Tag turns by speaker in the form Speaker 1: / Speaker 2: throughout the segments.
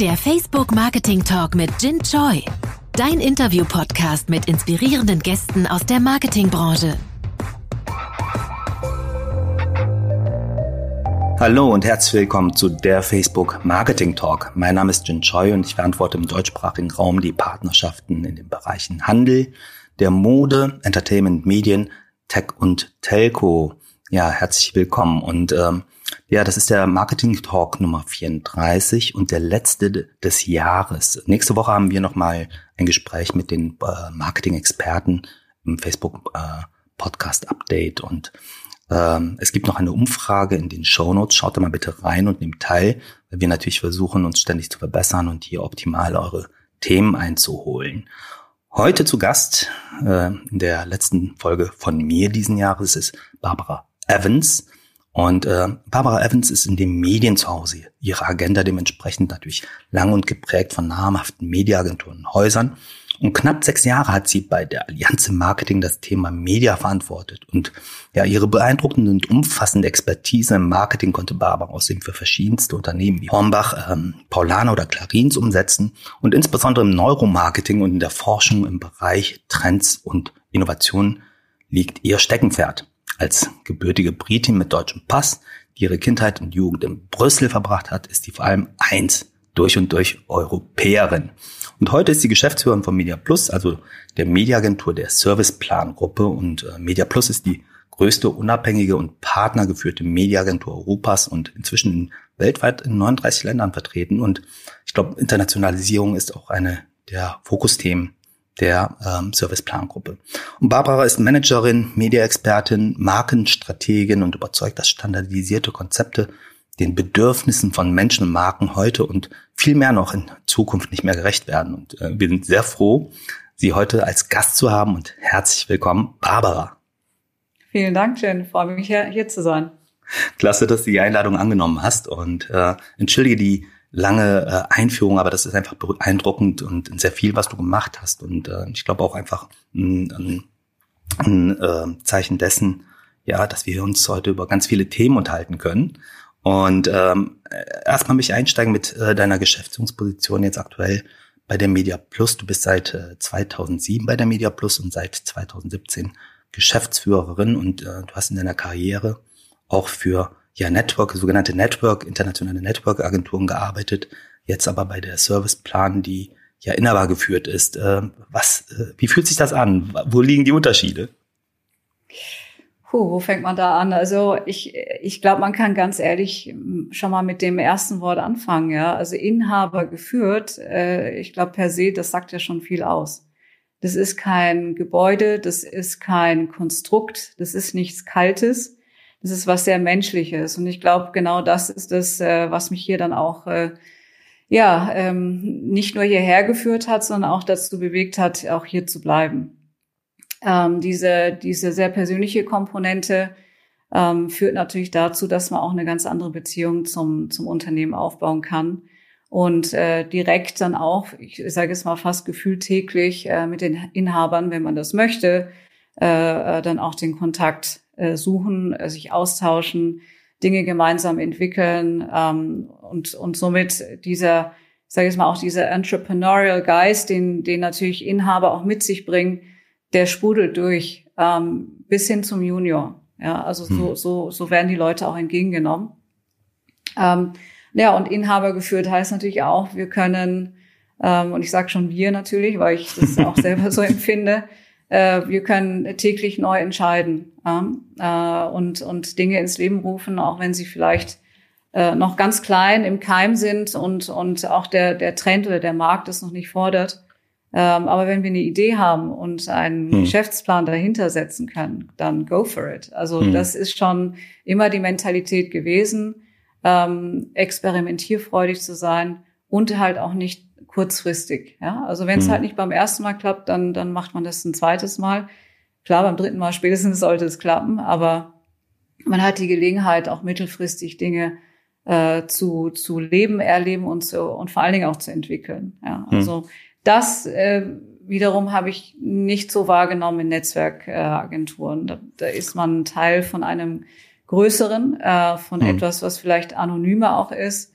Speaker 1: Der Facebook Marketing Talk mit Jin Choi. Dein Interview-Podcast mit inspirierenden Gästen aus der Marketingbranche.
Speaker 2: Hallo und herzlich willkommen zu der Facebook Marketing Talk. Mein Name ist Jin Choi und ich verantworte im deutschsprachigen Raum die Partnerschaften in den Bereichen Handel, der Mode, Entertainment, Medien, Tech und Telco. Ja, herzlich willkommen und ähm, ja, das ist der Marketing Talk Nummer 34 und der letzte des Jahres. Nächste Woche haben wir nochmal ein Gespräch mit den äh, Marketing-Experten im Facebook äh, Podcast Update und ähm, es gibt noch eine Umfrage in den Show Notes. Schaut da mal bitte rein und nehmt teil, weil wir natürlich versuchen, uns ständig zu verbessern und hier optimal eure Themen einzuholen. Heute zu Gast äh, in der letzten Folge von mir diesen Jahres ist Barbara Evans. Und äh, Barbara Evans ist in den Medien zu Hause. Ihre Agenda dementsprechend natürlich lang und geprägt von namhaften Mediaagenturen und Häusern. Und knapp sechs Jahre hat sie bei der Allianz im Marketing das Thema Media verantwortet. Und ja, ihre beeindruckende und umfassende Expertise im Marketing konnte Barbara außerdem für verschiedenste Unternehmen wie Hornbach, ähm, Paulana oder Clarins umsetzen und insbesondere im Neuromarketing und in der Forschung im Bereich Trends und Innovationen liegt ihr Steckenpferd. Als gebürtige Britin mit deutschem Pass, die ihre Kindheit und Jugend in Brüssel verbracht hat, ist sie vor allem eins, durch und durch Europäerin. Und heute ist sie Geschäftsführerin von Media Plus, also der Mediaagentur der Serviceplan-Gruppe. Und äh, Media Plus ist die größte unabhängige und partnergeführte Mediaagentur Europas und inzwischen in, weltweit in 39 Ländern vertreten. Und ich glaube, Internationalisierung ist auch eine der Fokusthemen der ähm, Serviceplan-Gruppe. Und Barbara ist Managerin, Media-Expertin, Markenstrategin und überzeugt, dass standardisierte Konzepte den Bedürfnissen von Menschen und Marken heute und viel mehr noch in Zukunft nicht mehr gerecht werden. Und äh, wir sind sehr froh, Sie heute als Gast zu haben und herzlich willkommen, Barbara.
Speaker 3: Vielen Dank, Jen. Freue mich, hier, hier zu sein.
Speaker 2: Klasse, dass du die Einladung angenommen hast und äh, entschuldige die lange äh, Einführung, aber das ist einfach beeindruckend und sehr viel, was du gemacht hast. Und äh, ich glaube auch einfach ein, ein, ein äh, Zeichen dessen, ja, dass wir uns heute über ganz viele Themen unterhalten können. Und ähm, erstmal mich einsteigen mit äh, deiner Geschäftsführungsposition jetzt aktuell bei der Media Plus. Du bist seit äh, 2007 bei der Media Plus und seit 2017 Geschäftsführerin und äh, du hast in deiner Karriere auch für ja, Network, sogenannte Network, internationale Network-Agenturen gearbeitet, jetzt aber bei der Serviceplan, die ja inhaber geführt ist. Äh, was, äh, wie fühlt sich das an? Wo liegen die Unterschiede?
Speaker 3: Puh, wo fängt man da an? Also ich, ich glaube, man kann ganz ehrlich schon mal mit dem ersten Wort anfangen. Ja, also Inhaber geführt. Äh, ich glaube per se, das sagt ja schon viel aus. Das ist kein Gebäude, das ist kein Konstrukt, das ist nichts Kaltes das ist was sehr Menschliches. Und ich glaube, genau das ist das, äh, was mich hier dann auch äh, ja ähm, nicht nur hierher geführt hat, sondern auch dazu bewegt hat, auch hier zu bleiben. Ähm, diese diese sehr persönliche Komponente ähm, führt natürlich dazu, dass man auch eine ganz andere Beziehung zum zum Unternehmen aufbauen kann und äh, direkt dann auch, ich sage es mal fast gefühlt täglich äh, mit den Inhabern, wenn man das möchte, äh, äh dann auch den Kontakt äh, suchen, äh, sich austauschen, Dinge gemeinsam entwickeln ähm, und, und somit dieser, ich sage jetzt mal auch dieser Entrepreneurial Geist, den, den natürlich Inhaber auch mit sich bringen, der sprudelt durch ähm, bis hin zum Junior. Ja, also so, hm. so, so werden die Leute auch entgegengenommen. Ähm, ja, und Inhaber geführt heißt natürlich auch, wir können, ähm, und ich sage schon wir natürlich, weil ich das auch selber so empfinde, äh, wir können täglich neu entscheiden äh, und, und Dinge ins Leben rufen, auch wenn sie vielleicht äh, noch ganz klein im Keim sind und, und auch der, der Trend oder der Markt es noch nicht fordert. Ähm, aber wenn wir eine Idee haben und einen hm. Geschäftsplan dahinter setzen können, dann go for it. Also hm. das ist schon immer die Mentalität gewesen, ähm, experimentierfreudig zu sein und halt auch nicht kurzfristig. Ja? Also wenn es hm. halt nicht beim ersten Mal klappt, dann, dann macht man das ein zweites Mal. Klar, beim dritten Mal spätestens sollte es klappen, aber man hat die Gelegenheit, auch mittelfristig Dinge äh, zu, zu leben, erleben und, zu, und vor allen Dingen auch zu entwickeln. Ja? Hm. Also das äh, wiederum habe ich nicht so wahrgenommen in Netzwerkagenturen. Äh, da, da ist man Teil von einem größeren, äh, von hm. etwas, was vielleicht anonymer auch ist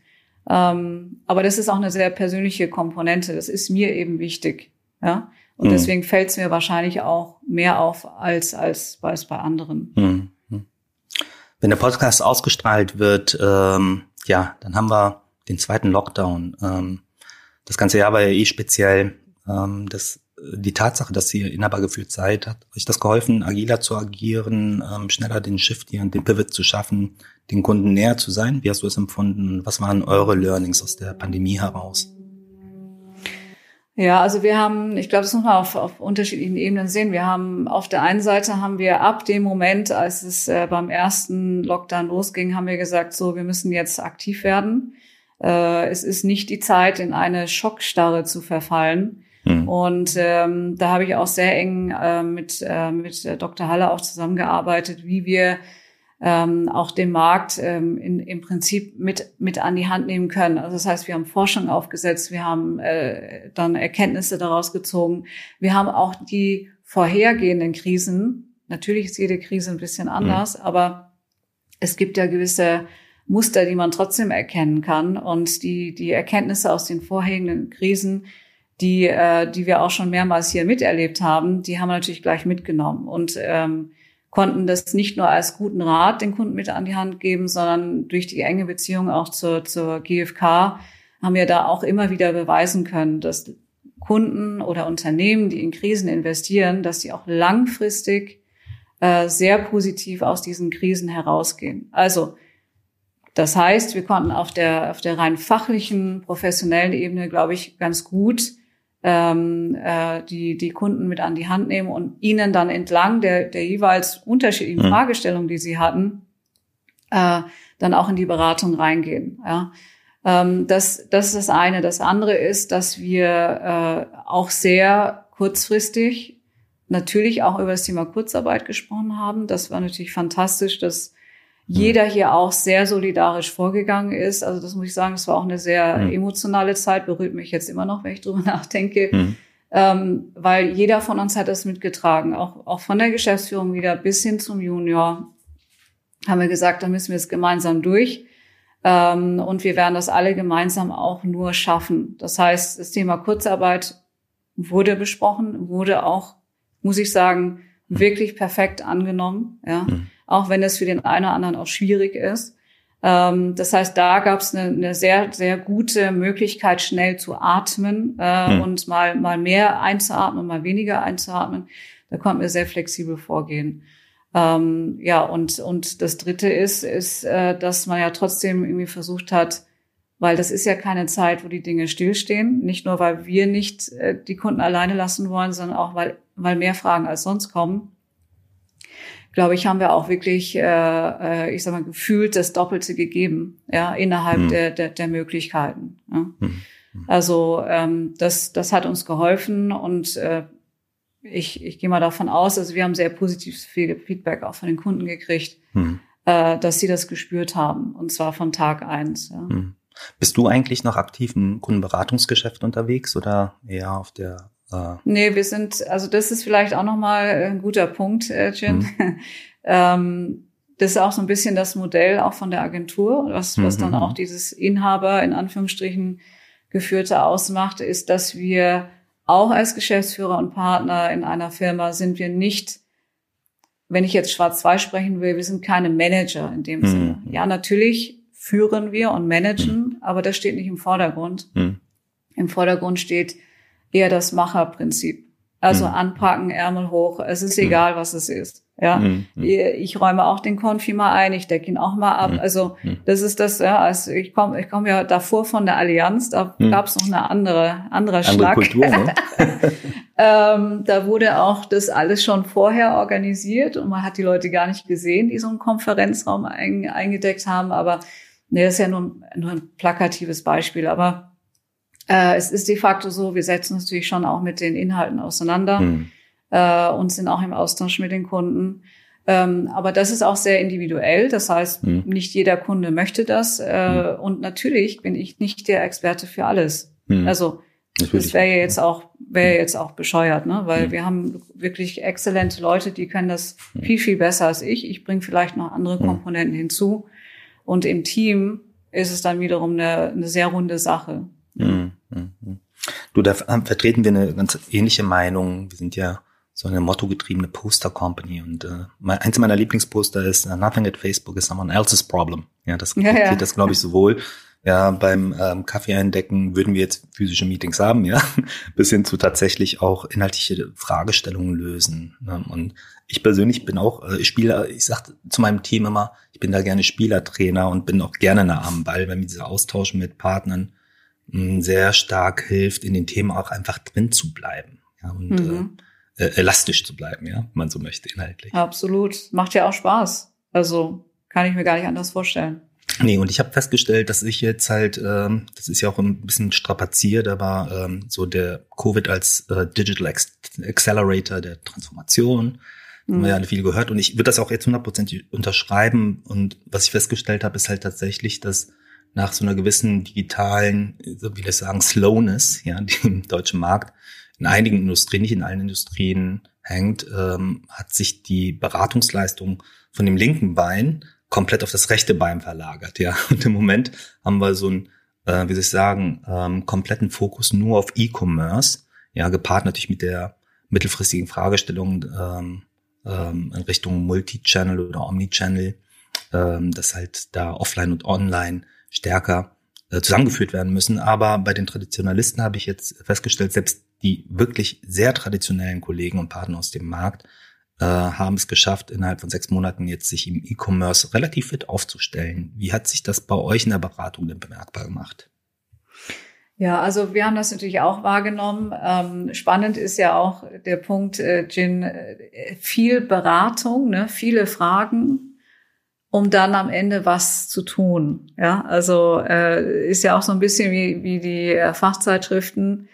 Speaker 3: Ähm, aber das ist auch eine sehr persönliche Komponente. Das ist mir eben wichtig. Ja. Und mhm. deswegen fällt es mir wahrscheinlich auch mehr auf als, als, als bei anderen. Mhm.
Speaker 2: Wenn der Podcast ausgestrahlt wird, ähm, ja, dann haben wir den zweiten Lockdown. Ähm, das ganze Jahr war ja eh speziell. Ähm, das, die Tatsache, dass ihr Inhaber geführt seid, hat euch das geholfen, agiler zu agieren, ähm, schneller den Shift hier und den Pivot zu schaffen, den Kunden näher zu sein? Wie hast du es empfunden? Was waren eure Learnings aus der Pandemie heraus?
Speaker 3: Ja, also wir haben, ich glaube, das muss man auf, auf unterschiedlichen Ebenen sehen. Wir haben auf der einen Seite haben wir ab dem Moment, als es äh, beim ersten Lockdown losging, haben wir gesagt, so, wir müssen jetzt aktiv werden. Äh, es ist nicht die Zeit, in eine Schockstarre zu verfallen. Mhm. Und ähm, da habe ich auch sehr eng äh, mit, äh, mit Dr. Halle auch zusammengearbeitet, wie wir ähm, auch den Markt ähm, in, im Prinzip mit, mit an die Hand nehmen können. Also das heißt, wir haben Forschung aufgesetzt, wir haben äh, dann Erkenntnisse daraus gezogen. Wir haben auch die vorhergehenden Krisen, natürlich ist jede Krise ein bisschen mhm. anders, mhm. aber es gibt ja gewisse Muster, die man trotzdem erkennen kann. Und die, die Erkenntnisse aus den vorhergehenden Krisen, die, äh, die wir auch schon mehrmals hier miterlebt haben, die haben wir natürlich gleich mitgenommen. Und ähm, konnten das nicht nur als guten Rat den Kunden mit an die Hand geben, sondern durch die enge Beziehung auch zur, zur GfK haben wir da auch immer wieder beweisen können, dass Kunden oder Unternehmen, die in Krisen investieren, dass sie auch langfristig äh, sehr positiv aus diesen Krisen herausgehen. Also das heißt, wir konnten auf der auf der rein fachlichen, professionellen Ebene, glaube ich, ganz gut ähm, äh, die, die Kunden mit an die Hand nehmen und ihnen dann entlang der, der jeweils unterschiedlichen mhm. Fragestellungen, die sie hatten, äh, dann auch in die Beratung reingehen. Ja. Ähm, das, das ist das eine. Das andere ist, dass wir äh, auch sehr kurzfristig natürlich auch über das Thema Kurzarbeit gesprochen haben. Das war natürlich fantastisch, dass jeder hier auch sehr solidarisch vorgegangen ist. Also das muss ich sagen, es war auch eine sehr mhm. emotionale Zeit, berührt mich jetzt immer noch, wenn ich drüber nachdenke. Mhm. Ähm, weil jeder von uns hat das mitgetragen, auch, auch von der Geschäftsführung wieder bis hin zum Junior haben wir gesagt, da müssen wir es gemeinsam durch. Ähm, und wir werden das alle gemeinsam auch nur schaffen. Das heißt, das Thema Kurzarbeit wurde besprochen, wurde auch, muss ich sagen, mhm. wirklich perfekt angenommen. Ja. Mhm auch wenn es für den einen oder anderen auch schwierig ist. Ähm, das heißt, da gab es eine, eine, sehr, sehr gute Möglichkeit, schnell zu atmen äh, hm. und mal, mal mehr einzuatmen, mal weniger einzuatmen. Da konnten wir sehr flexibel vorgehen. Ähm, ja, und, und das Dritte ist, ist, äh, dass man ja trotzdem irgendwie versucht hat, weil das ist ja keine Zeit, wo die Dinge stillstehen. Nicht nur, weil wir nicht äh, die Kunden alleine lassen wollen, sondern auch, weil, weil mehr Fragen als sonst kommen glaube ich, haben wir auch wirklich, äh, äh, ich sag mal, gefühlt das Doppelte gegeben, ja, innerhalb mhm. der, der, der Möglichkeiten. Ja. Mhm. mhm. Also ähm, das, das hat uns geholfen und äh, ich, ich gehe mal davon aus, also wir haben sehr positives Feedback auch von den Kunden gekriegt, mhm. äh, dass sie das gespürt haben und zwar von Tag eins. Ja. Mhm.
Speaker 2: Bist du eigentlich noch aktiv im Kundenberatungsgeschäft unterwegs oder eher auf der
Speaker 3: Ah. Nee, wir sind, also das ist vielleicht auch nochmal ein guter Punkt, äh, Jin. Mhm. ähm, das ist auch so ein bisschen das Modell auch von der Agentur, was, was mhm. dann auch dieses Inhaber in Anführungsstrichen geführte ausmacht, ist, dass wir auch als Geschäftsführer und Partner in einer Firma sind wir nicht, wenn ich jetzt schwarz-weiß sprechen will, wir sind keine Manager in dem mhm. Sinne. Ja, natürlich führen wir und managen, mhm. aber das steht nicht im Vordergrund. Mhm. Im Vordergrund steht, eher das Macherprinzip. Also mhm. anpacken, Ärmel hoch, es ist mhm. egal, was es ist. Ja, mhm. ich räume auch den Konfi mal ein, ich decke ihn auch mal ab. Mhm. Also mhm. das ist das, ja, also ich komme ich komm ja davor von der Allianz, da mhm. gab es noch eine andere, andere, andere Schlag. Kultur, ne? ähm, da wurde auch das alles schon vorher organisiert und man hat die Leute gar nicht gesehen, die so einen Konferenzraum ein, eingedeckt haben. Aber nee, das ist ja nur, nur ein plakatives Beispiel. Aber äh, es ist de facto so, wir setzen uns natürlich schon auch mit den Inhalten auseinander mhm. äh, und sind auch im Austausch mit den Kunden. Ähm, aber das ist auch sehr individuell. Das heißt, mhm. nicht jeder Kunde möchte das. Äh, mhm. Und natürlich bin ich nicht der Experte für alles. Mhm. Also Natürlich. das wäre ja jetzt auch wäre jetzt auch bescheuert, ne? Weil mhm. wir haben wirklich exzellente Leute, die können das viel viel besser als ich. Ich bringe vielleicht noch andere Komponenten hinzu. Und im Team ist es dann wiederum eine, eine sehr runde Sache. Mhm.
Speaker 2: Mhm. Du, da vertreten wir eine ganz ähnliche Meinung. Wir sind ja so eine mottogetriebene Poster-Company und äh, mein, eins meiner Lieblingsposter ist uh, Nothing at Facebook is someone else's problem. Ja, das ja, ja. das, glaube ich, sowohl ja, beim ähm, Kaffee eindecken würden wir jetzt physische Meetings haben, ja, bis hin zu tatsächlich auch inhaltliche Fragestellungen lösen. Ne? Und ich persönlich bin auch äh, Spieler, ich sag zu meinem Team immer, ich bin da gerne Spielertrainer und bin auch gerne nah am Ball, weil mir dieser Austausch mit Partnern sehr stark hilft, in den Themen auch einfach drin zu bleiben. Ja, und mhm. äh, äh elastisch zu bleiben, ja, wenn man so möchte, inhaltlich.
Speaker 3: Absolut. Macht ja auch Spaß. Also kann ich mir gar nicht anders vorstellen.
Speaker 2: Nee, und ich habe festgestellt, dass ich jetzt halt, ähm, das ist ja auch ein bisschen strapaziert, aber ähm, so der Covid als äh, Digital Accelerator der Transformation, mhm. haben wir ja alle viel gehört. Und ich würde das auch jetzt hundertprozentig unterschreiben. Und was ich festgestellt habe, ist halt tatsächlich, dass nach so einer gewissen digitalen, so wie ich sagen, Slowness, ja, die im deutschen Markt in einigen Industrien, nicht in allen Industrien hängt, ähm, hat sich die Beratungsleistung von dem linken Bein komplett auf das rechte Bein verlagert, ja. Und im Moment haben wir so einen, äh, wie soll ich sagen, ähm, kompletten Fokus nur auf E-Commerce, ja, gepaart natürlich mit der mittelfristigen Fragestellung ähm, ähm, in Richtung Multi-Channel oder Omni-Channel, ähm, dass halt da Offline und Online stärker äh, zusammengeführt werden müssen. Aber bei den Traditionalisten habe ich jetzt festgestellt, selbst die wirklich sehr traditionellen Kollegen und Partner aus dem Markt äh, haben es geschafft, innerhalb von sechs Monaten jetzt sich im E-Commerce relativ fit aufzustellen. Wie hat sich das bei euch in der Beratung denn bemerkbar gemacht?
Speaker 3: Ja, also wir haben das natürlich auch wahrgenommen. Ähm, spannend ist ja auch der Punkt, äh, Jin, äh, viel Beratung, ne, viele Fragen, um dann am Ende was zu tun. Ja, also äh, ist ja auch so ein bisschen wie, wie die äh, Fachzeitschriften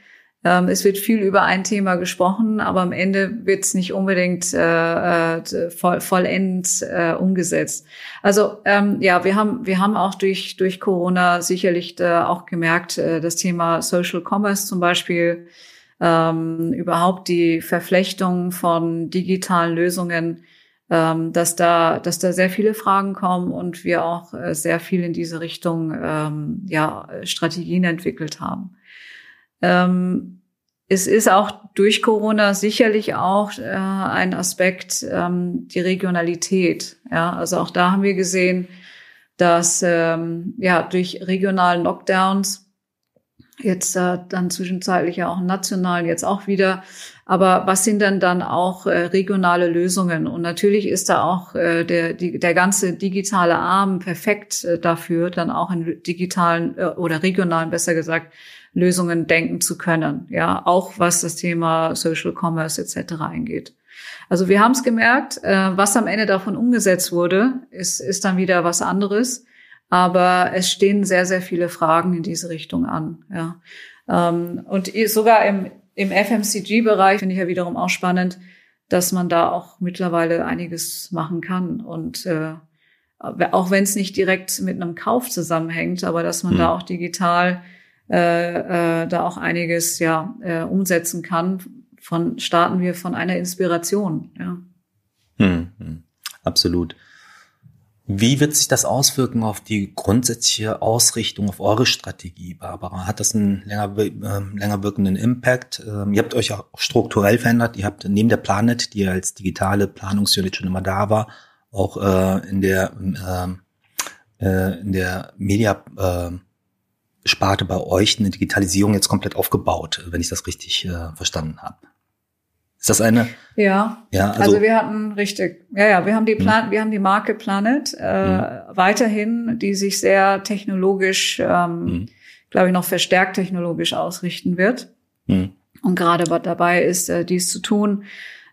Speaker 3: ähm, es wird viel über ein Thema gesprochen, aber am Ende wird es nicht unbedingt äh, äh, voll, vollends äh, umgesetzt. Also ähm, ja, wir haben wir haben auch durch durch Corona sicherlich äh, auch gemerkt, äh, das Thema Social Commerce zum Beispiel, ähm, überhaupt die Verflechtung von digitalen Lösungen, ähm, dass da dass da sehr viele Fragen kommen und wir auch äh, sehr viel in diese Richtung ähm, ja Strategien entwickelt haben. Ähm, es ist auch durch Corona sicherlich auch äh, ein Aspekt ähm, die Regionalität. Ja, also auch da haben wir gesehen, dass ähm, ja durch regionalen Lockdowns jetzt äh, dann zwischenzeitlich ja auch national jetzt auch wieder. Aber was sind denn dann auch äh, regionale Lösungen? Und natürlich ist da auch äh, der, die, der ganze digitale Arm perfekt äh, dafür, dann auch in digitalen äh, oder regionalen, besser gesagt, Lösungen denken zu können. Ja, auch was das Thema Social Commerce etc. eingeht. Also wir haben es gemerkt, äh, was am Ende davon umgesetzt wurde, ist, ist dann wieder was anderes. Aber es stehen sehr, sehr viele Fragen in diese Richtung an. Ja. Ähm, und sogar im, im FMCG-Bereich finde ich ja wiederum auch spannend, dass man da auch mittlerweile einiges machen kann. Und äh, auch wenn es nicht direkt mit einem Kauf zusammenhängt, aber dass man mhm. da auch digital äh, äh, da auch einiges ja äh, umsetzen kann. Von starten wir von einer Inspiration. Ja.
Speaker 2: Hm, hm, absolut. Wie wird sich das auswirken auf die grundsätzliche Ausrichtung auf eure Strategie, Barbara? Hat das einen länger, äh, länger wirkenden Impact? Ähm, ihr habt euch auch strukturell verändert. Ihr habt neben der Planet, die als digitale Planungsunit schon immer da war, auch äh, in der ähm, äh, in der Media äh, Sparte bei euch eine Digitalisierung jetzt komplett aufgebaut, wenn ich das richtig äh, verstanden habe. Ist das eine?
Speaker 3: Ja. Ja. Also, also, wir hatten richtig. Ja, ja. Wir haben die Plan, hm. wir haben die Marke Planet äh, hm. weiterhin, die sich sehr technologisch, ähm, hm. glaube ich, noch verstärkt technologisch ausrichten wird. Hm. Und gerade dabei ist, äh, dies zu tun.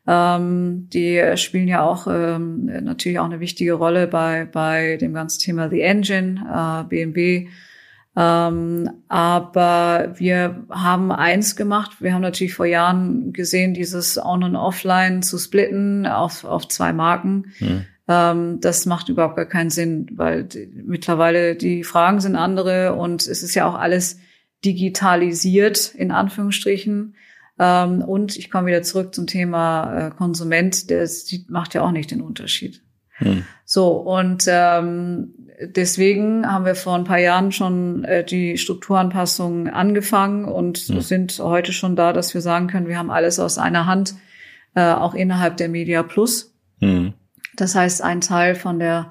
Speaker 3: Ähm, die spielen ja auch ähm, natürlich auch eine wichtige Rolle bei bei dem ganzen Thema The Engine, äh, BMW ähm, aber wir haben eins gemacht. Wir haben natürlich vor Jahren gesehen, dieses On- und Offline zu splitten auf, auf zwei Marken. Mhm. Ähm, das macht überhaupt gar keinen Sinn, weil die, mittlerweile die Fragen sind andere und es ist ja auch alles digitalisiert, in Anführungsstrichen. Ähm, und ich komme wieder zurück zum Thema äh, Konsument, der macht ja auch nicht den Unterschied. Hm. So, und ähm, deswegen haben wir vor ein paar Jahren schon äh, die Strukturanpassung angefangen und hm. sind heute schon da, dass wir sagen können, wir haben alles aus einer Hand, äh, auch innerhalb der Media Plus. Hm. Das heißt, ein Teil von der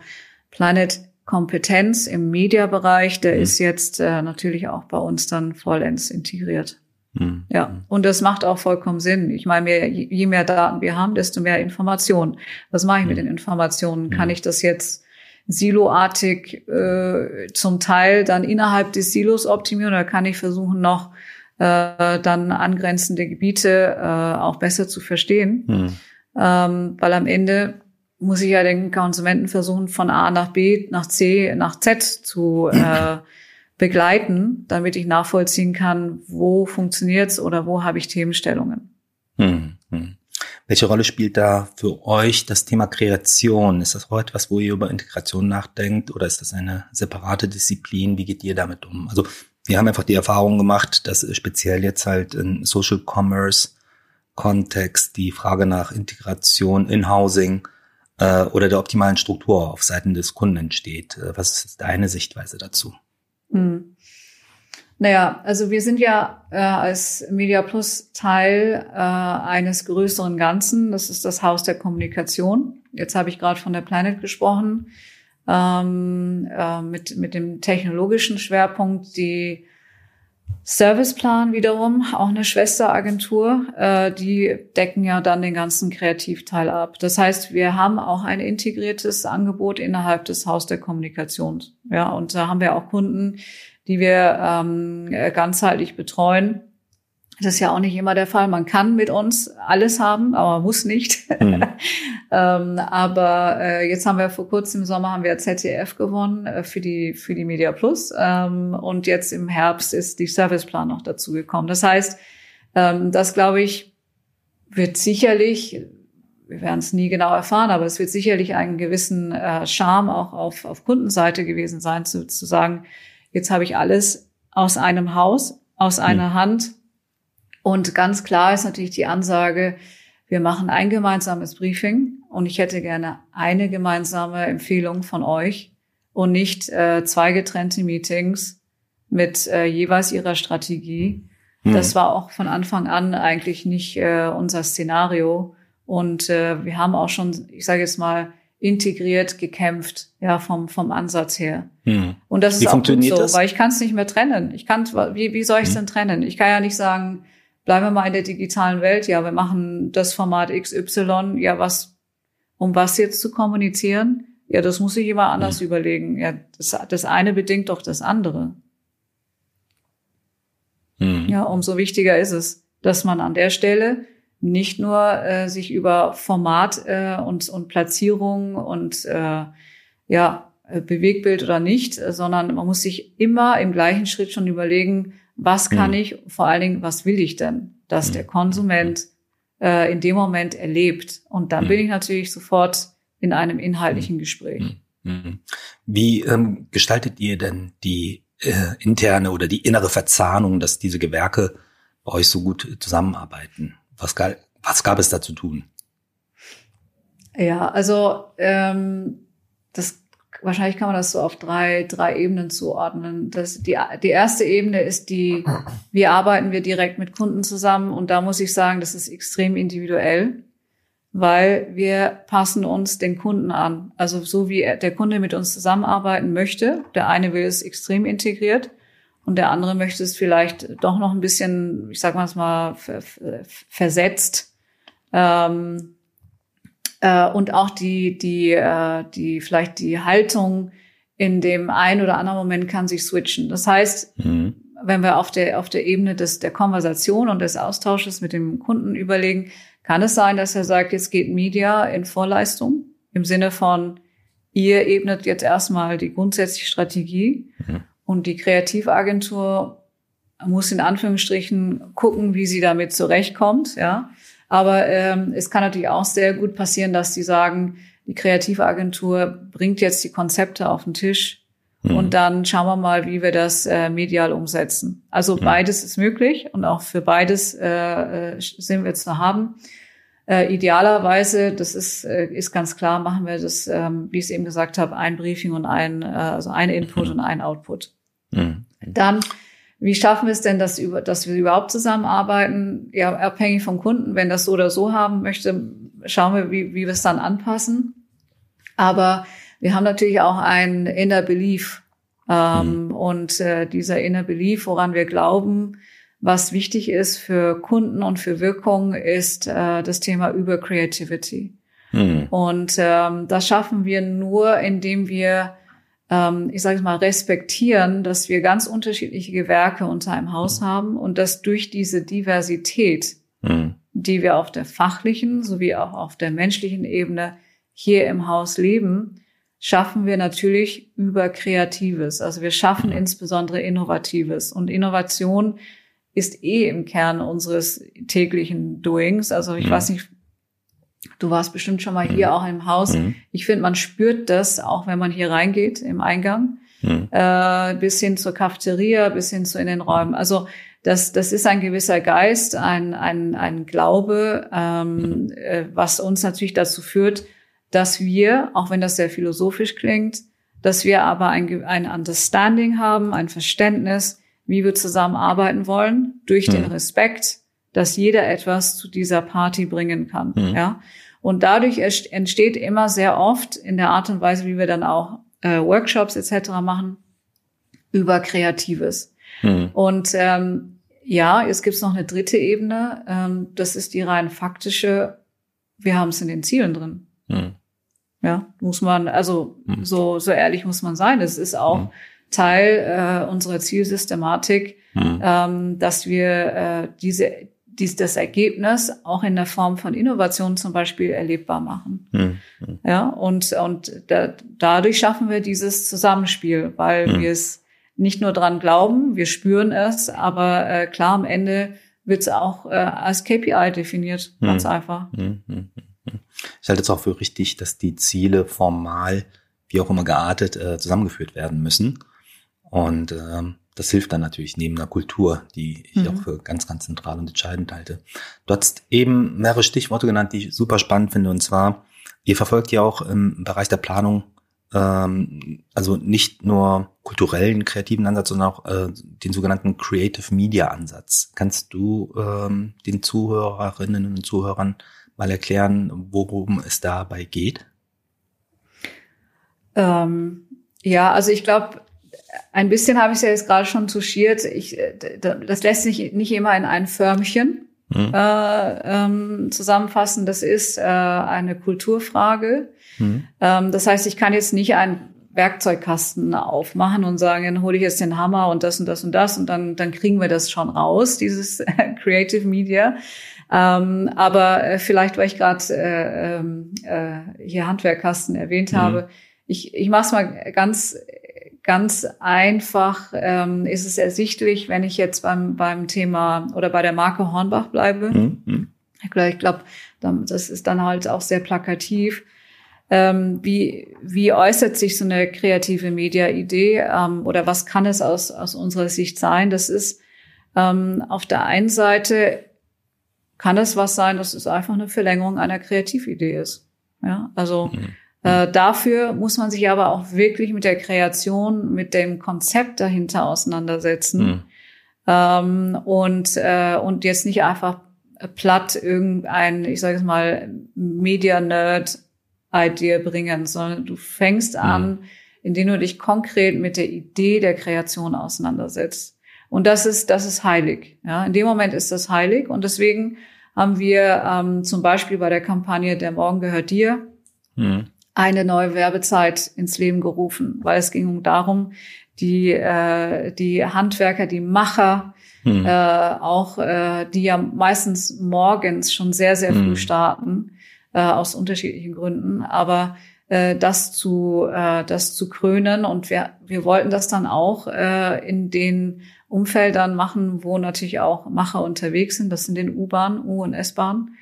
Speaker 3: Planet Kompetenz im Media-Bereich, der hm. ist jetzt äh, natürlich auch bei uns dann vollends integriert. Mhm. Ja, und das macht auch vollkommen Sinn. Ich meine, je mehr Daten wir haben, desto mehr Informationen. Was mache ich mhm. mit den Informationen? Kann ich das jetzt siloartig äh, zum Teil dann innerhalb des Silos optimieren oder kann ich versuchen, noch äh, dann angrenzende Gebiete äh, auch besser zu verstehen? Mhm. Ähm, weil am Ende muss ich ja den Konsumenten versuchen, von A nach B, nach C, nach Z zu äh, begleiten, damit ich nachvollziehen kann, wo funktioniert's oder wo habe ich Themenstellungen. Hm,
Speaker 2: hm. Welche Rolle spielt da für euch das Thema Kreation? Ist das heute was, wo ihr über Integration nachdenkt oder ist das eine separate Disziplin? Wie geht ihr damit um? Also wir haben einfach die Erfahrung gemacht, dass speziell jetzt halt in Social Commerce Kontext die Frage nach Integration in Housing äh, oder der optimalen Struktur auf Seiten des Kunden entsteht. Äh, was ist deine Sichtweise dazu? Hm.
Speaker 3: Naja, also wir sind ja äh, als Media Plus Teil äh, eines größeren Ganzen. Das ist das Haus der Kommunikation. Jetzt habe ich gerade von der Planet gesprochen, ähm, äh, mit, mit dem technologischen Schwerpunkt. Die Serviceplan wiederum, auch eine Schwesteragentur, äh, die decken ja dann den ganzen Kreativteil ab. Das heißt, wir haben auch ein integriertes Angebot innerhalb des Haus der Kommunikation. Ja, und da haben wir auch Kunden, die wir ähm, ganzheitlich betreuen das ist ja auch nicht immer der Fall. Man kann mit uns alles haben, aber muss nicht. Mhm. ähm, aber äh, jetzt haben wir vor kurzem im Sommer haben wir ZDF gewonnen äh, für die für die Media Plus ähm, und jetzt im Herbst ist die Serviceplan noch dazu gekommen. Das heißt, ähm, das glaube ich wird sicherlich, wir werden es nie genau erfahren, aber es wird sicherlich einen gewissen äh, Charme auch auf auf Kundenseite gewesen sein, zu, zu sagen, jetzt habe ich alles aus einem Haus, aus einer mhm. Hand und ganz klar ist natürlich die Ansage, wir machen ein gemeinsames Briefing und ich hätte gerne eine gemeinsame Empfehlung von euch und nicht äh, zwei getrennte Meetings mit äh, jeweils ihrer Strategie. Hm. Das war auch von Anfang an eigentlich nicht äh, unser Szenario. Und äh, wir haben auch schon, ich sage jetzt mal, integriert gekämpft, ja, vom, vom Ansatz her. Hm. Und das wie ist auch gut so, das? weil ich kann es nicht mehr trennen. Ich kann, wie, wie soll ich es hm. denn trennen? Ich kann ja nicht sagen, bleiben wir mal in der digitalen Welt. Ja, wir machen das Format XY. Ja, was, um was jetzt zu kommunizieren? Ja, das muss ich immer anders mhm. überlegen. Ja, das, das eine bedingt doch das andere. Mhm. Ja, umso wichtiger ist es, dass man an der Stelle nicht nur äh, sich über Format äh, und, und Platzierung und äh, ja, äh, Bewegbild oder nicht, sondern man muss sich immer im gleichen Schritt schon überlegen, was kann mhm. ich, vor allen Dingen, was will ich denn, dass mhm. der Konsument äh, in dem Moment erlebt? Und dann mhm. bin ich natürlich sofort in einem inhaltlichen Gespräch.
Speaker 2: Mhm. Mhm. Wie ähm, gestaltet ihr denn die äh, interne oder die innere Verzahnung, dass diese Gewerke bei euch so gut zusammenarbeiten? Was, was gab es da zu tun?
Speaker 3: Ja, also ähm, das wahrscheinlich kann man das so auf drei, drei Ebenen zuordnen. Das, die, die erste Ebene ist die, wie arbeiten wir direkt mit Kunden zusammen? Und da muss ich sagen, das ist extrem individuell, weil wir passen uns den Kunden an. Also so wie der Kunde mit uns zusammenarbeiten möchte. Der eine will es extrem integriert und der andere möchte es vielleicht doch noch ein bisschen, ich sag mal, versetzt. Ähm, äh, und auch die, die, äh, die, vielleicht die Haltung in dem einen oder anderen Moment kann sich switchen. Das heißt, mhm. wenn wir auf der, auf der Ebene des, der Konversation und des Austausches mit dem Kunden überlegen, kann es sein, dass er sagt, jetzt geht Media in Vorleistung im Sinne von, ihr ebnet jetzt erstmal die grundsätzliche Strategie mhm. Und die Kreativagentur muss in Anführungsstrichen gucken, wie sie damit zurechtkommt, ja. Aber ähm, es kann natürlich auch sehr gut passieren, dass die sagen, die Kreativagentur bringt jetzt die Konzepte auf den Tisch mhm. und dann schauen wir mal, wie wir das äh, medial umsetzen. Also mhm. beides ist möglich und auch für beides äh, äh sind wir zu haben. Äh, idealerweise, das ist, äh, ist ganz klar, machen wir das, ähm, wie ich es eben gesagt habe, ein Briefing und ein, äh, also ein Input mhm. und ein Output. Mhm. Dann, wie schaffen wir es denn, dass, über, dass wir überhaupt zusammenarbeiten? Ja, abhängig vom Kunden. Wenn das so oder so haben möchte, schauen wir, wie, wie wir es dann anpassen. Aber wir haben natürlich auch ein Inner Belief. Ähm, mhm. Und äh, dieser Inner Belief, woran wir glauben, was wichtig ist für Kunden und für Wirkung, ist äh, das Thema über Creativity. Mhm. Und ähm, das schaffen wir nur, indem wir, ähm, ich sage es mal, respektieren, dass wir ganz unterschiedliche Gewerke unter einem Haus mhm. haben und dass durch diese Diversität, mhm. die wir auf der fachlichen sowie auch auf der menschlichen Ebene hier im Haus leben, schaffen wir natürlich über Kreatives. Also wir schaffen mhm. insbesondere Innovatives. Und Innovation ist eh im Kern unseres täglichen Doings. Also ich mhm. weiß nicht, du warst bestimmt schon mal hier mhm. auch im Haus. Mhm. Ich finde, man spürt das, auch wenn man hier reingeht im Eingang, mhm. äh, bis hin zur Cafeteria, bis hin zu in den Räumen. Also das, das ist ein gewisser Geist, ein, ein, ein Glaube, ähm, mhm. äh, was uns natürlich dazu führt, dass wir, auch wenn das sehr philosophisch klingt, dass wir aber ein, ein Understanding haben, ein Verständnis, wie wir zusammenarbeiten wollen, durch mhm. den Respekt, dass jeder etwas zu dieser Party bringen kann. Mhm. Ja. Und dadurch entsteht immer sehr oft in der Art und Weise, wie wir dann auch äh, Workshops etc. machen, über Kreatives. Mhm. Und ähm, ja, jetzt gibt's noch eine dritte Ebene. Ähm, das ist die rein faktische. Wir haben es in den Zielen drin. Mhm. Ja, muss man, also mhm. so so ehrlich muss man sein. Es ist auch mhm. Teil äh, unserer Zielsystematik, mhm. ähm, dass wir äh, diese, dies, das Ergebnis auch in der Form von Innovation zum Beispiel erlebbar machen. Mhm. Ja, und, und da, dadurch schaffen wir dieses Zusammenspiel, weil mhm. wir es nicht nur dran glauben, wir spüren es, aber äh, klar am Ende wird es auch äh, als KPI definiert, ganz mhm. einfach.
Speaker 2: Mhm. Ich halte es auch für richtig, dass die Ziele formal, wie auch immer geartet, äh, zusammengeführt werden müssen. Und ähm, das hilft dann natürlich neben der Kultur, die ich mhm. auch für ganz, ganz zentral und entscheidend halte. Du hast eben mehrere Stichworte genannt, die ich super spannend finde. Und zwar, ihr verfolgt ja auch im Bereich der Planung ähm, also nicht nur kulturellen, kreativen Ansatz, sondern auch äh, den sogenannten Creative Media Ansatz. Kannst du ähm, den Zuhörerinnen und Zuhörern mal erklären, worum es dabei geht?
Speaker 3: Ähm, ja, also ich glaube, ein bisschen habe ich es ja jetzt gerade schon touchiert. Ich, äh, das lässt sich nicht immer in ein Förmchen mhm. äh, ähm, zusammenfassen. Das ist äh, eine Kulturfrage. Mhm. Ähm, das heißt, ich kann jetzt nicht einen Werkzeugkasten aufmachen und sagen, dann hole ich jetzt den Hammer und das und das und das und dann, dann kriegen wir das schon raus, dieses Creative Media. Ähm, aber äh, vielleicht, weil ich gerade äh, ähm, äh, hier Handwerkkasten erwähnt mhm. habe, ich, ich mache es mal ganz Ganz einfach ähm, ist es ersichtlich, wenn ich jetzt beim, beim Thema oder bei der Marke Hornbach bleibe. Mhm. Ich glaube, das ist dann halt auch sehr plakativ. Ähm, wie, wie äußert sich so eine kreative Media-Idee ähm, oder was kann es aus, aus unserer Sicht sein? Das ist ähm, auf der einen Seite kann es was sein, dass es einfach eine Verlängerung einer Kreatividee ist. Ja, also mhm. Äh, dafür muss man sich aber auch wirklich mit der Kreation, mit dem Konzept dahinter auseinandersetzen. Mhm. Ähm, und, äh, und jetzt nicht einfach platt irgendein, ich sage es mal, Media-Nerd-Idee bringen, sondern du fängst mhm. an, indem du dich konkret mit der Idee der Kreation auseinandersetzt. Und das ist, das ist heilig. Ja, in dem Moment ist das heilig. Und deswegen haben wir ähm, zum Beispiel bei der Kampagne Der Morgen gehört dir mhm eine neue Werbezeit ins Leben gerufen, weil es ging darum, die, äh, die Handwerker, die Macher, hm. äh, auch äh, die ja meistens morgens schon sehr, sehr früh hm. starten, äh, aus unterschiedlichen Gründen, aber äh, das zu äh, das zu krönen und wir wir wollten das dann auch äh, in den Umfeldern machen, wo natürlich auch Macher unterwegs sind. Das sind den U-Bahn, U- und S-Bahn.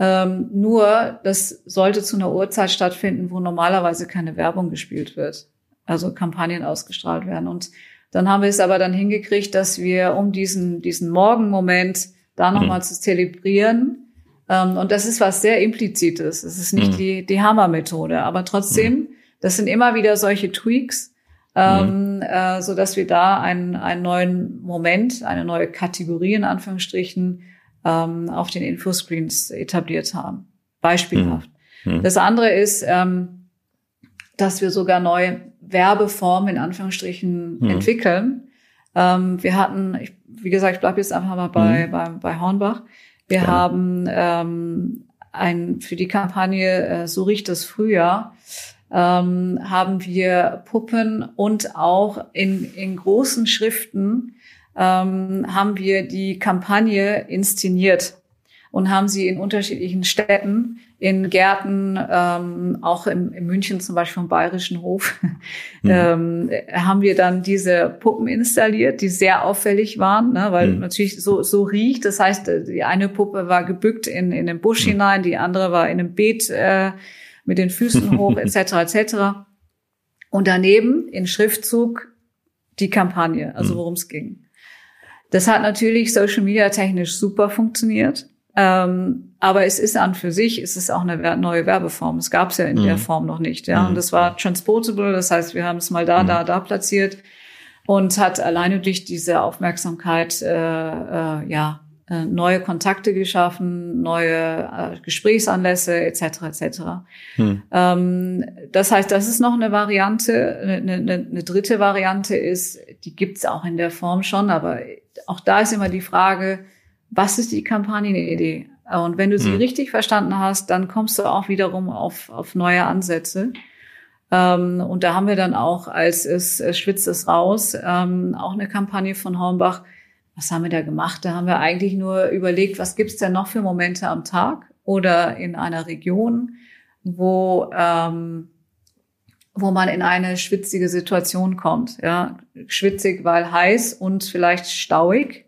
Speaker 3: Ähm, nur, das sollte zu einer Uhrzeit stattfinden, wo normalerweise keine Werbung gespielt wird. Also Kampagnen ausgestrahlt werden. Und dann haben wir es aber dann hingekriegt, dass wir, um diesen, diesen Morgenmoment da nochmal mhm. zu zelebrieren, Ähm, und das ist was sehr implizites. Es ist nicht mhm. die, die Hammer-Methode, aber trotzdem, mhm. das sind immer wieder solche Tweaks, ähm, mhm. äh, so dass wir da einen, einen neuen Moment, eine neue Kategorie in Anführungsstrichen ähm, auf den Infoscreens etabliert haben. Beispielhaft. Mhm. Das andere ist, ähm, dass wir sogar neue Werbeformen in Anführungsstrichen mhm. entwickeln. Ähm, wir hatten, ich, wie gesagt, ich bleibe jetzt einfach mal bei, mhm. bei, bei Hornbach. Wir ja. haben ähm, ein, für die Kampagne äh, So riecht das Frühjahr ähm, haben wir Puppen und auch in, in großen Schriften ähm, haben wir die Kampagne inszeniert und haben sie in unterschiedlichen Städten, in Gärten, ähm, auch in, in München zum Beispiel vom Bayerischen Hof, mhm. ähm, haben wir dann diese Puppen installiert, die sehr auffällig waren, ne, weil mhm. natürlich so, so riecht. Das heißt, die eine Puppe war gebückt in, in den Busch mhm. hinein, die andere war in einem Beet äh, mit den Füßen hoch, etc. etc. Und daneben in Schriftzug die Kampagne, also mhm. worum es ging. Das hat natürlich Social Media technisch super funktioniert. Ähm, aber es ist an für sich, es ist auch eine neue Werbeform. Es gab es ja in mhm. der Form noch nicht. Ja, und mhm. das war transportable. Das heißt, wir haben es mal da, mhm. da, da platziert und hat alleine durch diese Aufmerksamkeit, äh, äh, ja, äh, neue Kontakte geschaffen, neue äh, Gesprächsanlässe etc. etc. Hm. Ähm, das heißt, das ist noch eine Variante. Eine, eine, eine dritte Variante ist, die gibt's auch in der Form schon, aber auch da ist immer die Frage, was ist die Kampagnenidee? Und wenn du sie hm. richtig verstanden hast, dann kommst du auch wiederum auf, auf neue Ansätze. Ähm, und da haben wir dann auch, als es äh, schwitzt es raus, ähm, auch eine Kampagne von Hornbach. Was haben wir da gemacht? Da haben wir eigentlich nur überlegt, was gibt's denn noch für Momente am Tag oder in einer Region, wo ähm, wo man in eine schwitzige Situation kommt. Ja, schwitzig, weil heiß und vielleicht stauig.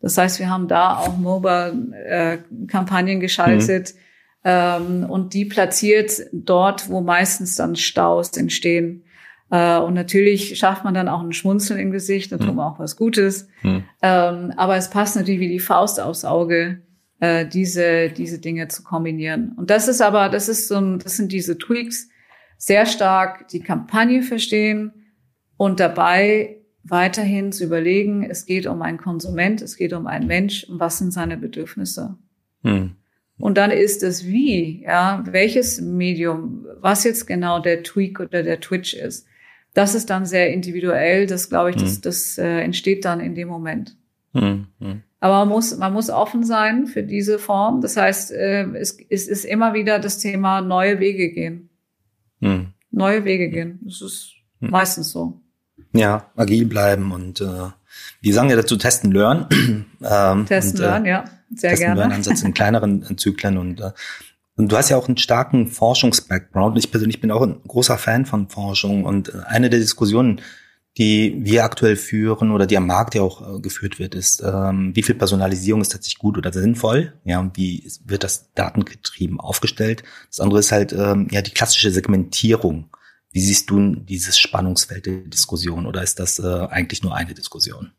Speaker 3: Das heißt, wir haben da auch Mobile-Kampagnen äh, geschaltet mhm. ähm, und die platziert dort, wo meistens dann Staus entstehen. Äh, und natürlich schafft man dann auch ein Schmunzeln im Gesicht, mhm. tut man auch was Gutes. Mhm. Ähm, aber es passt natürlich wie die Faust aufs Auge, äh, diese, diese Dinge zu kombinieren. Und das ist aber, das ist so ein, das sind diese Tweaks, sehr stark die Kampagne verstehen und dabei weiterhin zu überlegen, es geht um einen Konsument, es geht um einen Mensch und was sind seine Bedürfnisse. Hm. Und dann ist es wie, ja, welches Medium, was jetzt genau der Tweak oder der Twitch ist. Das ist dann sehr individuell, das glaube ich, das, das äh, entsteht dann in dem Moment. Hm. hm. Aber man muss, man muss offen sein für diese Form. Das heißt, äh, es, es ist immer wieder das Thema neue Wege gehen. Hm. Neue Wege gehen. Das ist hm. meistens so.
Speaker 2: Ja, agil bleiben und äh, die sagen ja dazu testen, lernen.
Speaker 3: ähm, testen, und, äh, ja, sehr testen, gerne.
Speaker 2: Ansatz in kleineren Zyklen und äh, und du hast ja auch einen starken Forschungsbackground. Ich persönlich bin auch ein großer Fan von Forschung und äh, eine der Diskussionen, die wir aktuell führen oder die am Markt ja auch äh, geführt wird, ist, ähm, wie viel Personalisierung ist tatsächlich gut oder sinnvoll, ja, und wie wird das datengetrieben aufgestellt. Das andere ist halt ähm, ja die klassische Segmentierung. Wie siehst du dieses Spannungsfeld der Diskussion oder ist das äh, eigentlich nur eine Diskussion?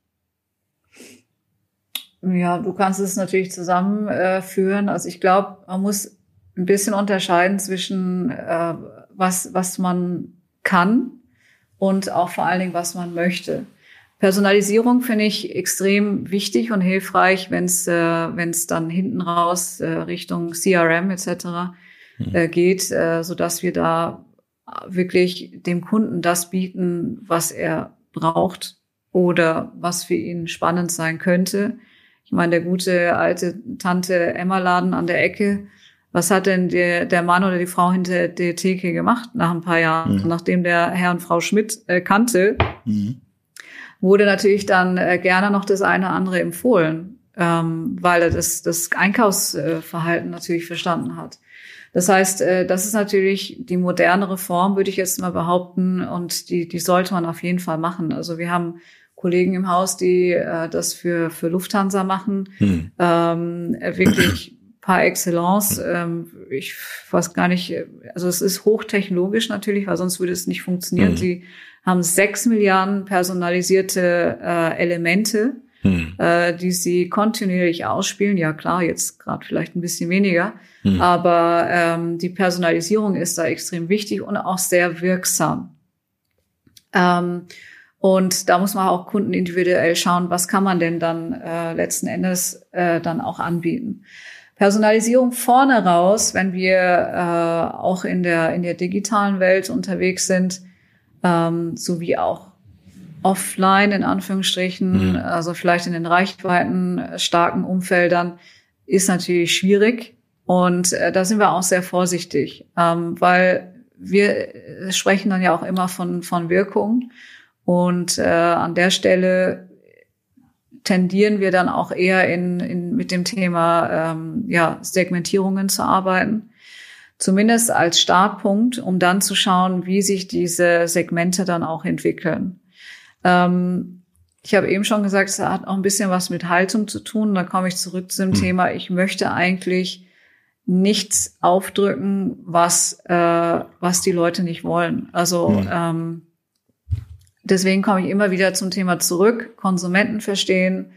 Speaker 3: Ja, du kannst es natürlich zusammenführen. Äh, also ich glaube, man muss ein bisschen unterscheiden zwischen äh, was, was man kann und auch vor allen Dingen, was man möchte. Personalisierung finde ich extrem wichtig und hilfreich, wenn es äh, wenn's dann hinten raus äh, Richtung CRM etc. Mhm. Äh, geht, äh, so dass wir da wirklich dem Kunden das bieten, was er braucht oder was für ihn spannend sein könnte. Ich meine, der gute alte Tante Emma Laden an der Ecke, was hat denn der, der Mann oder die Frau hinter der Theke gemacht nach ein paar Jahren, mhm. nachdem der Herr und Frau Schmidt äh, kannte? Mhm. Wurde natürlich dann äh, gerne noch das eine oder andere empfohlen, ähm, weil er das, das Einkaufsverhalten natürlich verstanden hat. Das heißt, äh, das ist natürlich die modernere Form, würde ich jetzt mal behaupten, und die, die sollte man auf jeden Fall machen. Also wir haben Kollegen im Haus, die äh, das für, für Lufthansa machen, hm. ähm, wirklich par excellence. Ähm, ich weiß gar nicht, also es ist hochtechnologisch natürlich, weil sonst würde es nicht funktionieren. Mhm. Sie haben sechs Milliarden personalisierte äh, Elemente hm. äh, die sie kontinuierlich ausspielen. Ja klar, jetzt gerade vielleicht ein bisschen weniger, hm. aber ähm, die Personalisierung ist da extrem wichtig und auch sehr wirksam. Ähm, und da muss man auch Kunden individuell schauen, was kann man denn dann äh, letzten Endes äh, dann auch anbieten. Personalisierung vorne raus, wenn wir äh, auch in der, in der digitalen Welt unterwegs sind, ähm, sowie auch offline in Anführungsstrichen, mhm. also vielleicht in den Reichweiten starken Umfeldern, ist natürlich schwierig. Und äh, da sind wir auch sehr vorsichtig, ähm, weil wir äh, sprechen dann ja auch immer von, von Wirkung. Und äh, an der Stelle tendieren wir dann auch eher in, in mit dem Thema ähm, ja, Segmentierungen zu arbeiten. Zumindest als Startpunkt, um dann zu schauen, wie sich diese Segmente dann auch entwickeln. Ähm, ich habe eben schon gesagt, es hat auch ein bisschen was mit Haltung zu tun. Da komme ich zurück zu dem hm. Thema, ich möchte eigentlich nichts aufdrücken, was, äh, was die Leute nicht wollen. Also hm. ähm, deswegen komme ich immer wieder zum Thema zurück, Konsumenten verstehen,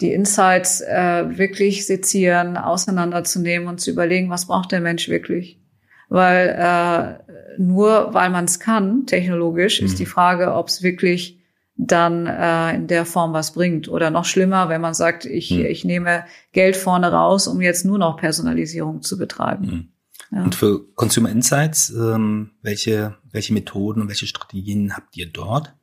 Speaker 3: die Insights äh, wirklich sezieren, auseinanderzunehmen und zu überlegen, was braucht der Mensch wirklich. Weil äh, nur weil man es kann, technologisch, mhm. ist die Frage, ob es wirklich dann äh, in der Form was bringt. Oder noch schlimmer, wenn man sagt, ich, mhm. ich nehme Geld vorne raus, um jetzt nur noch Personalisierung zu betreiben. Mhm.
Speaker 2: Ja. Und für Consumer Insights, ähm, welche, welche Methoden und welche Strategien habt ihr dort?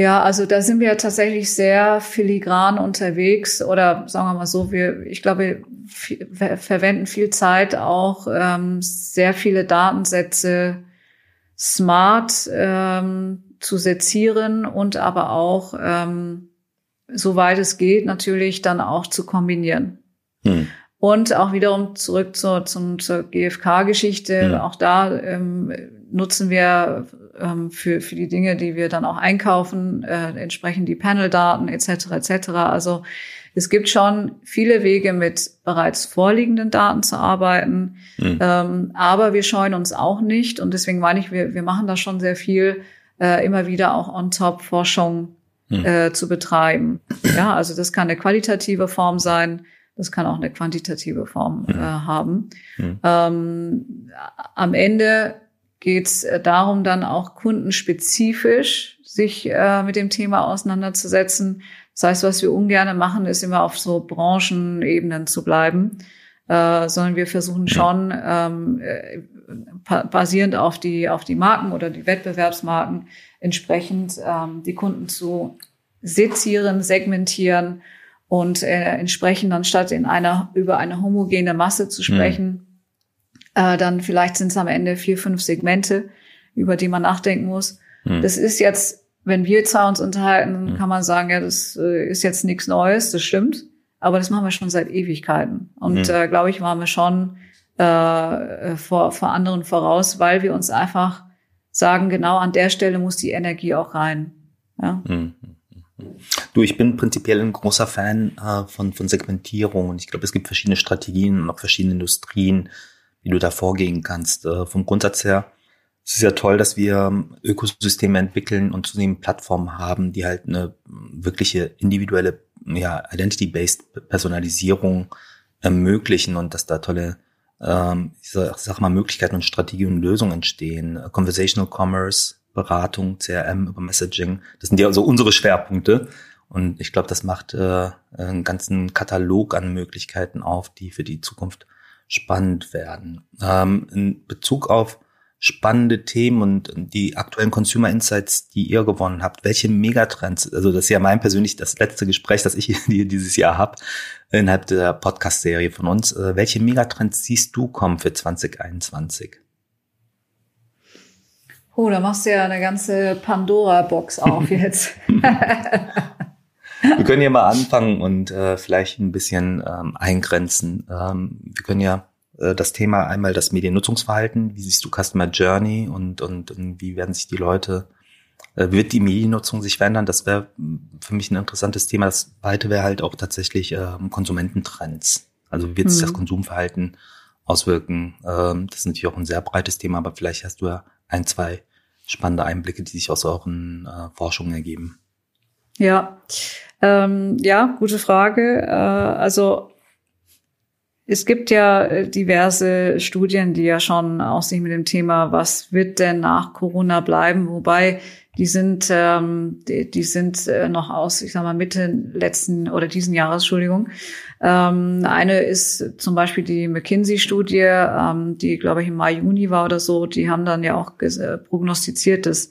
Speaker 3: Ja, also da sind wir tatsächlich sehr filigran unterwegs oder sagen wir mal so, wir, ich glaube, wir verwenden viel Zeit auch ähm, sehr viele Datensätze smart ähm, zu sezieren und aber auch, ähm, soweit es geht, natürlich dann auch zu kombinieren. Hm. Und auch wiederum zurück zur, zum, zur GfK-Geschichte. Hm. Auch da ähm, nutzen wir ähm, für, für die Dinge, die wir dann auch einkaufen, äh, entsprechend die Panel-Daten etc. etc. Also es gibt schon viele Wege, mit bereits vorliegenden Daten zu arbeiten, mhm. ähm, aber wir scheuen uns auch nicht und deswegen meine ich, wir, wir machen da schon sehr viel, äh, immer wieder auch on-top Forschung mhm. äh, zu betreiben. Ja, also das kann eine qualitative Form sein, das kann auch eine quantitative Form mhm. äh, haben. Mhm. Ähm, am Ende geht es äh, darum, dann auch kundenspezifisch sich äh, mit dem Thema auseinanderzusetzen. Das heißt, was wir ungern machen, ist immer auf so Branchenebenen zu bleiben, äh, sondern wir versuchen schon ähm, äh, basierend auf die auf die Marken oder die Wettbewerbsmarken entsprechend ähm, die Kunden zu sezieren, segmentieren und äh, entsprechend anstatt in einer über eine homogene Masse zu sprechen. Mhm äh, dann vielleicht sind es am Ende vier, fünf Segmente, über die man nachdenken muss. Mhm. Das ist jetzt, wenn wir zwei uns unterhalten, mhm. kann man sagen, ja, das äh, ist jetzt nichts Neues, das stimmt. Aber das machen wir schon seit Ewigkeiten. Und mhm. äh, glaube ich, waren wir schon äh, vor, vor anderen voraus, weil wir uns einfach sagen, genau an der Stelle muss die Energie auch rein. Ja. Mhm.
Speaker 2: Du, ich bin prinzipiell ein großer Fan äh, von, von Segmentierung und ich glaube, es gibt verschiedene Strategien und auch verschiedene Industrien, wie du da vorgehen kannst. Äh, vom Grundsatz her es ist ja toll, dass wir Ökosysteme entwickeln und zunehmend Plattformen haben, die halt eine wirkliche individuelle, ja, Identity-based Personalisierung ermöglichen und dass da tolle, ähm, ich sag mal, Möglichkeiten und Strategien und Lösungen entstehen. Conversational Commerce, Beratung, CRM über Messaging, das sind ja so unsere Schwerpunkte. Und ich glaube, das macht äh, einen ganzen Katalog an Möglichkeiten auf, die für die Zukunft spannend werden. Ähm, in Bezug auf spannende Themen und die aktuellen Consumer Insights, die ihr gewonnen habt, welche Megatrends, also das ist ja mein persönlich das letzte Gespräch, das ich hier dieses Jahr habe, innerhalb der Podcast-Serie von uns, äh, welche Megatrends siehst du kommen für 2021?
Speaker 3: Oh, da machst du ja eine ganze Pandora-Box auf jetzt.
Speaker 2: Wir können ja mal anfangen und äh, vielleicht ein bisschen ähm, eingrenzen. Ähm, wir können ja äh, das Thema einmal das Mediennutzungsverhalten. Wie siehst du Customer Journey und, und, und wie werden sich die Leute, äh, wird die Mediennutzung sich verändern? Das wäre für mich ein interessantes Thema. Das zweite wäre halt auch tatsächlich ähm, Konsumententrends. Also wie wird sich mhm. das Konsumverhalten auswirken? Ähm, das ist natürlich auch ein sehr breites Thema, aber vielleicht hast du ja ein, zwei spannende Einblicke, die sich aus euren äh, Forschungen ergeben.
Speaker 3: Ja, ähm, ja, gute Frage. Äh, also es gibt ja äh, diverse Studien, die ja schon auch sich mit dem Thema, was wird denn nach Corona bleiben, wobei die sind, ähm, die, die sind äh, noch aus, ich sag mal, Mitte letzten oder diesen Jahres, Entschuldigung. Ähm, eine ist zum Beispiel die McKinsey-Studie, ähm, die, glaube ich, im Mai, Juni war oder so. Die haben dann ja auch äh, prognostiziert, dass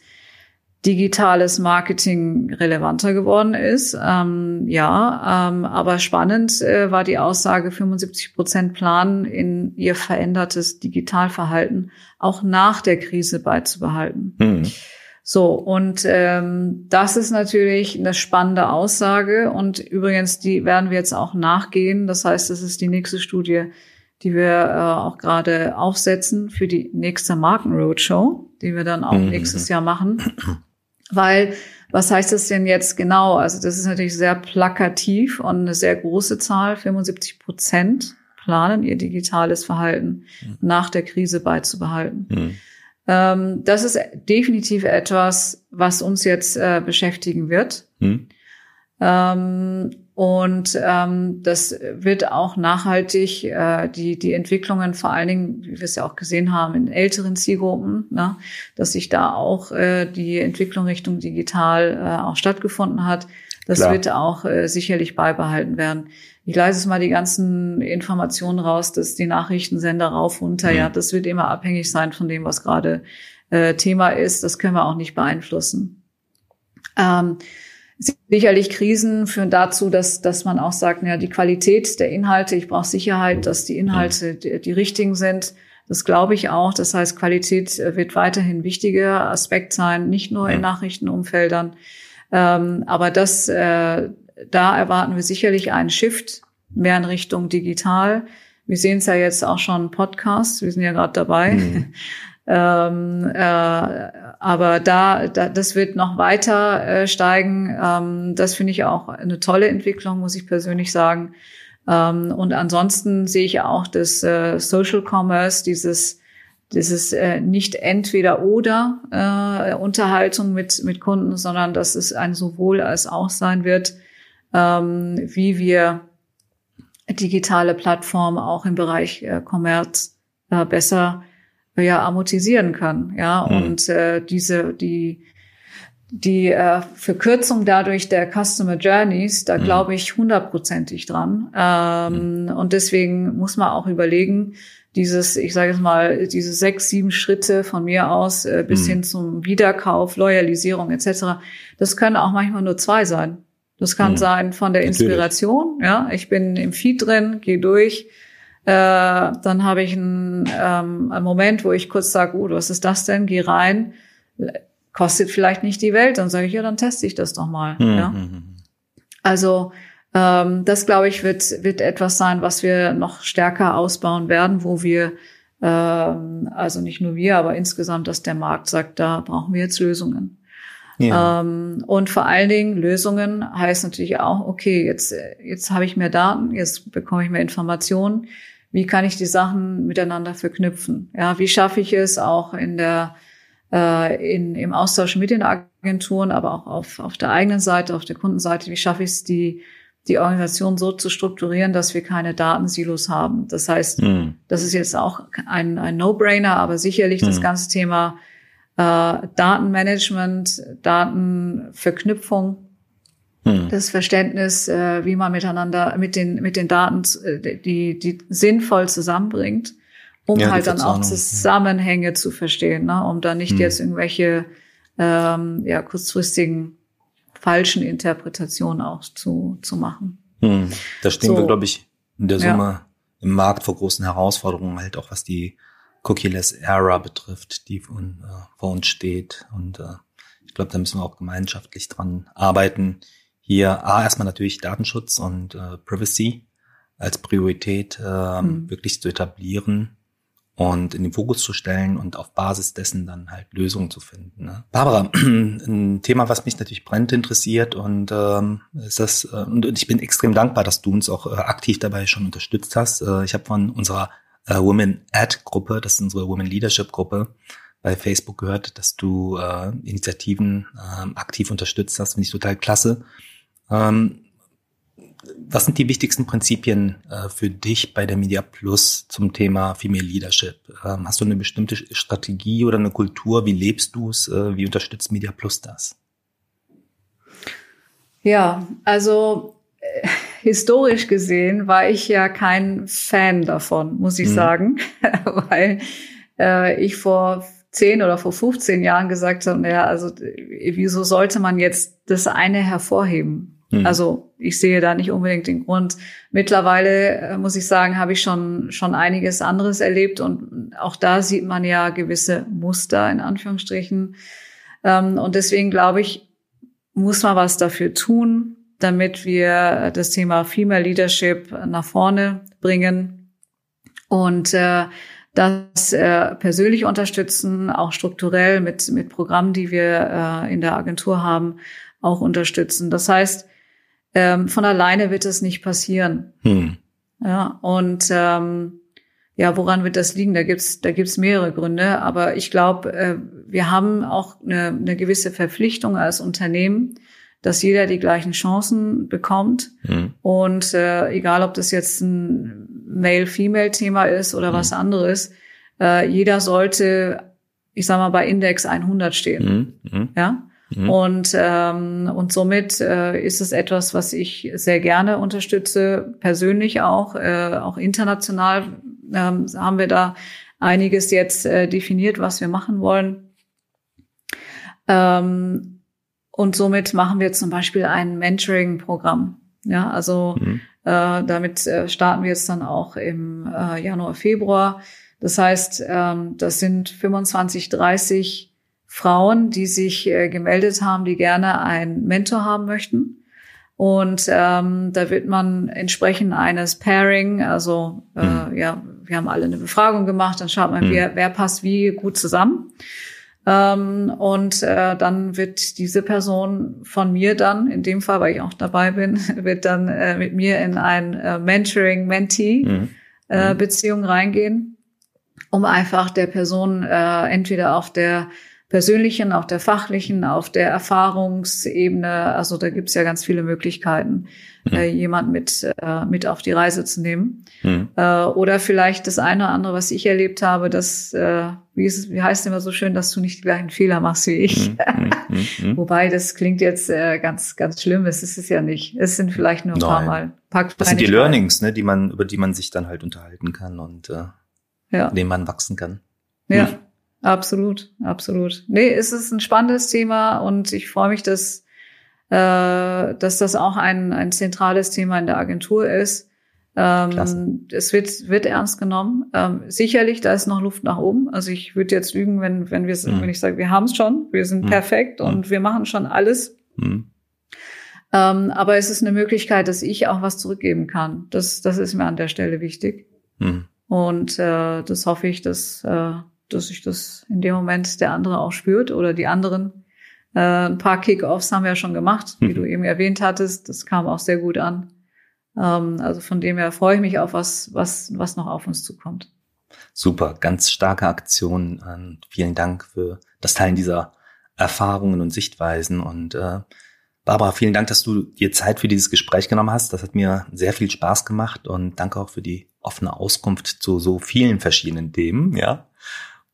Speaker 3: digitales Marketing relevanter geworden ist. Ähm, ja, ähm, aber spannend äh, war die Aussage, 75 Prozent planen, in ihr verändertes Digitalverhalten auch nach der Krise beizubehalten. Mhm. So, und ähm, das ist natürlich eine spannende Aussage. Und übrigens, die werden wir jetzt auch nachgehen. Das heißt, das ist die nächste Studie, die wir äh, auch gerade aufsetzen für die nächste Markenroadshow, die wir dann auch mhm. nächstes Jahr machen. Weil, was heißt das denn jetzt genau? Also das ist natürlich sehr plakativ und eine sehr große Zahl. 75 Prozent planen ihr digitales Verhalten mhm. nach der Krise beizubehalten. Mhm. Ähm, das ist definitiv etwas, was uns jetzt äh, beschäftigen wird. Mhm. Ähm, und ähm, das wird auch nachhaltig äh, die, die Entwicklungen, vor allen Dingen, wie wir es ja auch gesehen haben, in älteren Zielgruppen, ne, dass sich da auch äh, die Entwicklung Richtung digital äh, auch stattgefunden hat. Das Klar. wird auch äh, sicherlich beibehalten werden. Ich leise es mal die ganzen Informationen raus, dass die Nachrichtensender rauf runter, mhm. ja, das wird immer abhängig sein von dem, was gerade äh, Thema ist. Das können wir auch nicht beeinflussen. Ähm, Sicherlich Krisen führen dazu, dass, dass man auch sagt, ja, die Qualität der Inhalte, ich brauche Sicherheit, dass die Inhalte die, die richtigen sind. Das glaube ich auch. Das heißt, Qualität äh, wird weiterhin wichtiger Aspekt sein, nicht nur in Nachrichtenumfeldern. Ähm, aber das, äh, da erwarten wir sicherlich einen Shift mehr in Richtung digital. Wir sehen es ja jetzt auch schon Podcasts. Wir sind ja gerade dabei. Mhm. Ähm, äh, aber da, da, das wird noch weiter äh, steigen. Ähm, das finde ich auch eine tolle Entwicklung, muss ich persönlich sagen. Ähm, und ansonsten sehe ich auch das äh, Social Commerce, dieses dieses äh, nicht entweder oder äh, Unterhaltung mit mit Kunden, sondern dass es ein sowohl als auch sein wird, ähm, wie wir digitale Plattformen auch im Bereich äh, Commerce äh, besser ja amortisieren kann. Ja, mhm. und äh, diese, die, die äh, Verkürzung dadurch der Customer Journeys, da mhm. glaube ich hundertprozentig dran. Ähm, mhm. Und deswegen muss man auch überlegen, dieses, ich sage jetzt mal, diese sechs, sieben Schritte von mir aus äh, bis mhm. hin zum Wiederkauf, Loyalisierung etc. Das können auch manchmal nur zwei sein. Das kann mhm. sein von der Inspiration, Natürlich. ja, ich bin im Feed drin, gehe durch, äh, dann habe ich einen, ähm, einen Moment, wo ich kurz sage, oh, was ist das denn? Geh rein, kostet vielleicht nicht die Welt. Dann sage ich, ja, dann teste ich das doch mal. Mhm. Ja? Also ähm, das, glaube ich, wird, wird etwas sein, was wir noch stärker ausbauen werden, wo wir, ähm, also nicht nur wir, aber insgesamt, dass der Markt sagt, da brauchen wir jetzt Lösungen. Ja. Ähm, und vor allen Dingen Lösungen heißt natürlich auch, okay, jetzt, jetzt habe ich mehr Daten, jetzt bekomme ich mehr Informationen. Wie kann ich die Sachen miteinander verknüpfen? Ja, wie schaffe ich es auch in der äh, in, im Austausch mit den Agenturen, aber auch auf, auf der eigenen Seite, auf der Kundenseite, wie schaffe ich es, die, die Organisation so zu strukturieren, dass wir keine Datensilos haben. Das heißt, mhm. das ist jetzt auch ein, ein No-Brainer, aber sicherlich mhm. das ganze Thema Datenmanagement, Datenverknüpfung, hm. das Verständnis, äh, wie man miteinander mit den mit den Daten äh, die die sinnvoll zusammenbringt, um ja, halt dann auch Zusammenhänge ja. zu verstehen, ne? um da nicht hm. jetzt irgendwelche ähm, ja kurzfristigen falschen Interpretationen auch zu zu machen.
Speaker 2: Hm. Da stehen so. wir, glaube ich, in der Summe ja. im Markt vor großen Herausforderungen, halt auch was die Cookie-less Era betrifft, die von, äh, vor uns steht. Und äh, ich glaube, da müssen wir auch gemeinschaftlich dran arbeiten. Hier A, erstmal natürlich Datenschutz und äh, Privacy als Priorität äh, mhm. wirklich zu etablieren und in den Fokus zu stellen und auf Basis dessen dann halt Lösungen zu finden. Ne? Barbara, ein Thema, was mich natürlich brennend interessiert und ähm, ist das äh, und ich bin extrem dankbar, dass du uns auch äh, aktiv dabei schon unterstützt hast. Äh, ich habe von unserer äh, Women Ad Gruppe, das ist unsere Women Leadership Gruppe, bei Facebook gehört, dass du äh, Initiativen äh, aktiv unterstützt hast. Finde ich total klasse. Ähm, was sind die wichtigsten Prinzipien äh, für dich bei der Media Plus zum Thema Female Leadership? Ähm, hast du eine bestimmte Strategie oder eine Kultur? Wie lebst du es? Äh, wie unterstützt Media Plus das?
Speaker 3: Ja, also historisch gesehen war ich ja kein Fan davon, muss ich mhm. sagen, weil äh, ich vor zehn oder vor 15 Jahren gesagt habe, naja, also wieso sollte man jetzt das eine hervorheben? Mhm. Also ich sehe da nicht unbedingt den Grund. Mittlerweile äh, muss ich sagen, habe ich schon schon einiges anderes erlebt und auch da sieht man ja gewisse Muster in Anführungsstrichen. Ähm, und deswegen glaube ich, muss man was dafür tun, damit wir das Thema Female Leadership nach vorne bringen und äh, das äh, persönlich unterstützen, auch strukturell mit mit Programmen, die wir äh, in der Agentur haben, auch unterstützen. Das heißt, ähm, von alleine wird es nicht passieren. Hm. Ja, und ähm, ja, woran wird das liegen? Da gibt's da gibt's mehrere Gründe, aber ich glaube, äh, wir haben auch eine, eine gewisse Verpflichtung als Unternehmen, dass jeder die gleichen Chancen bekommt. Mhm. Und äh, egal, ob das jetzt ein Male-Female-Thema ist oder mhm. was anderes, äh, jeder sollte, ich sag mal, bei Index 100 stehen. Mhm. mhm. Ja. Mhm. Und, ähm, und somit äh, ist es etwas, was ich sehr gerne unterstütze, persönlich auch, äh, auch international ähm, haben wir da einiges jetzt äh, definiert, was wir machen wollen. Ähm, und somit machen wir zum Beispiel ein Mentoring-Programm. Ja, also mhm. äh, damit äh, starten wir jetzt dann auch im äh, Januar, Februar. Das heißt, ähm, das sind 25, 30 Frauen, die sich äh, gemeldet haben, die gerne einen Mentor haben möchten. Und ähm, da wird man entsprechend eines Pairing, also äh, mhm. ja, wir haben alle eine Befragung gemacht, dann schaut man, mhm. wer, wer passt wie gut zusammen. Ähm, und äh, dann wird diese Person von mir dann, in dem Fall, weil ich auch dabei bin, wird dann äh, mit mir in ein äh, Mentoring-Mentee-Beziehung mhm. äh, reingehen, um einfach der Person äh, entweder auf der persönlichen, auf der fachlichen, auf der Erfahrungsebene. Also da gibt's ja ganz viele Möglichkeiten, mhm. äh, jemand mit, äh, mit auf die Reise zu nehmen. Mhm. Äh, oder vielleicht das eine oder andere, was ich erlebt habe, dass, äh, wie, ist, wie heißt es immer so schön, dass du nicht die gleichen Fehler machst wie ich. Mhm. mhm, mhm. Wobei das klingt jetzt äh, ganz, ganz schlimm. Es ist es ja nicht. Es sind vielleicht nur ein Nein. paar Mal.
Speaker 2: Paar das sind die Learnings, ne, die man, über die man sich dann halt unterhalten kann und äh, ja. dem man wachsen kann.
Speaker 3: Ja. Absolut, absolut. Nee, es ist ein spannendes Thema und ich freue mich, dass, äh, dass das auch ein, ein zentrales Thema in der Agentur ist. Ähm, es wird, wird ernst genommen. Ähm, sicherlich, da ist noch Luft nach oben. Also ich würde jetzt lügen, wenn, wenn wir mhm. wenn ich sage, wir haben es schon, wir sind mhm. perfekt und mhm. wir machen schon alles. Mhm. Ähm, aber es ist eine Möglichkeit, dass ich auch was zurückgeben kann. Das, das ist mir an der Stelle wichtig. Mhm. Und äh, das hoffe ich, dass äh, dass sich das in dem Moment der andere auch spürt oder die anderen. Äh, ein paar Kick-Offs haben wir ja schon gemacht, wie mhm. du eben erwähnt hattest. Das kam auch sehr gut an. Ähm, also von dem her freue ich mich auf was, was, was noch auf uns zukommt.
Speaker 2: Super, ganz starke Aktion. Und vielen Dank für das Teilen dieser Erfahrungen und Sichtweisen. Und äh, Barbara, vielen Dank, dass du dir Zeit für dieses Gespräch genommen hast. Das hat mir sehr viel Spaß gemacht und danke auch für die offene Auskunft zu so vielen verschiedenen Themen. Ja,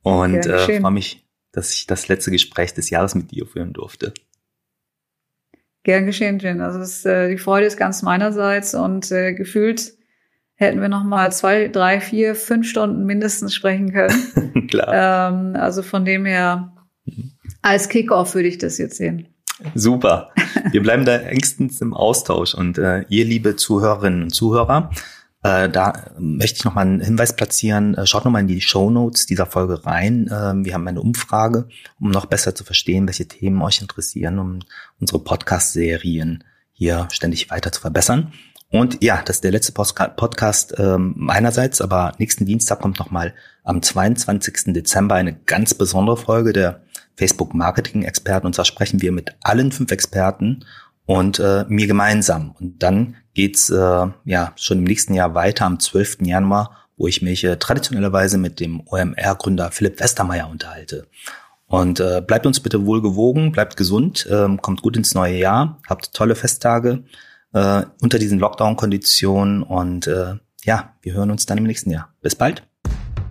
Speaker 2: und äh, freue mich, dass ich das letzte Gespräch des Jahres mit dir führen durfte.
Speaker 3: Gern geschehen, Jen. Also es, äh, die Freude ist ganz meinerseits und äh, gefühlt hätten wir noch mal zwei, drei, vier, fünf Stunden mindestens sprechen können. Klar. Ähm, also von dem her als Kickoff würde ich das jetzt sehen.
Speaker 2: Super. Wir bleiben da engstens im Austausch und äh, ihr liebe Zuhörerinnen und Zuhörer, äh, da möchte ich noch mal einen Hinweis platzieren. Äh, schaut noch mal in die Show Notes dieser Folge rein. Äh, wir haben eine Umfrage, um noch besser zu verstehen, welche Themen euch interessieren, um unsere Podcast-Serien hier ständig weiter zu verbessern. Und ja, das ist der letzte Podcast ähm, meinerseits, aber nächsten Dienstag kommt noch mal am 22. Dezember eine ganz besondere Folge der Facebook Marketing Experten. Und zwar sprechen wir mit allen fünf Experten und äh, mir gemeinsam. Und dann geht's äh, ja schon im nächsten Jahr weiter am 12. Januar wo ich mich äh, traditionellerweise mit dem OMR-Gründer Philipp Westermeier unterhalte. Und äh, bleibt uns bitte wohl gewogen, bleibt gesund, äh, kommt gut ins neue Jahr, habt tolle Festtage äh, unter diesen Lockdown-Konditionen und äh, ja, wir hören uns dann im nächsten Jahr. Bis bald.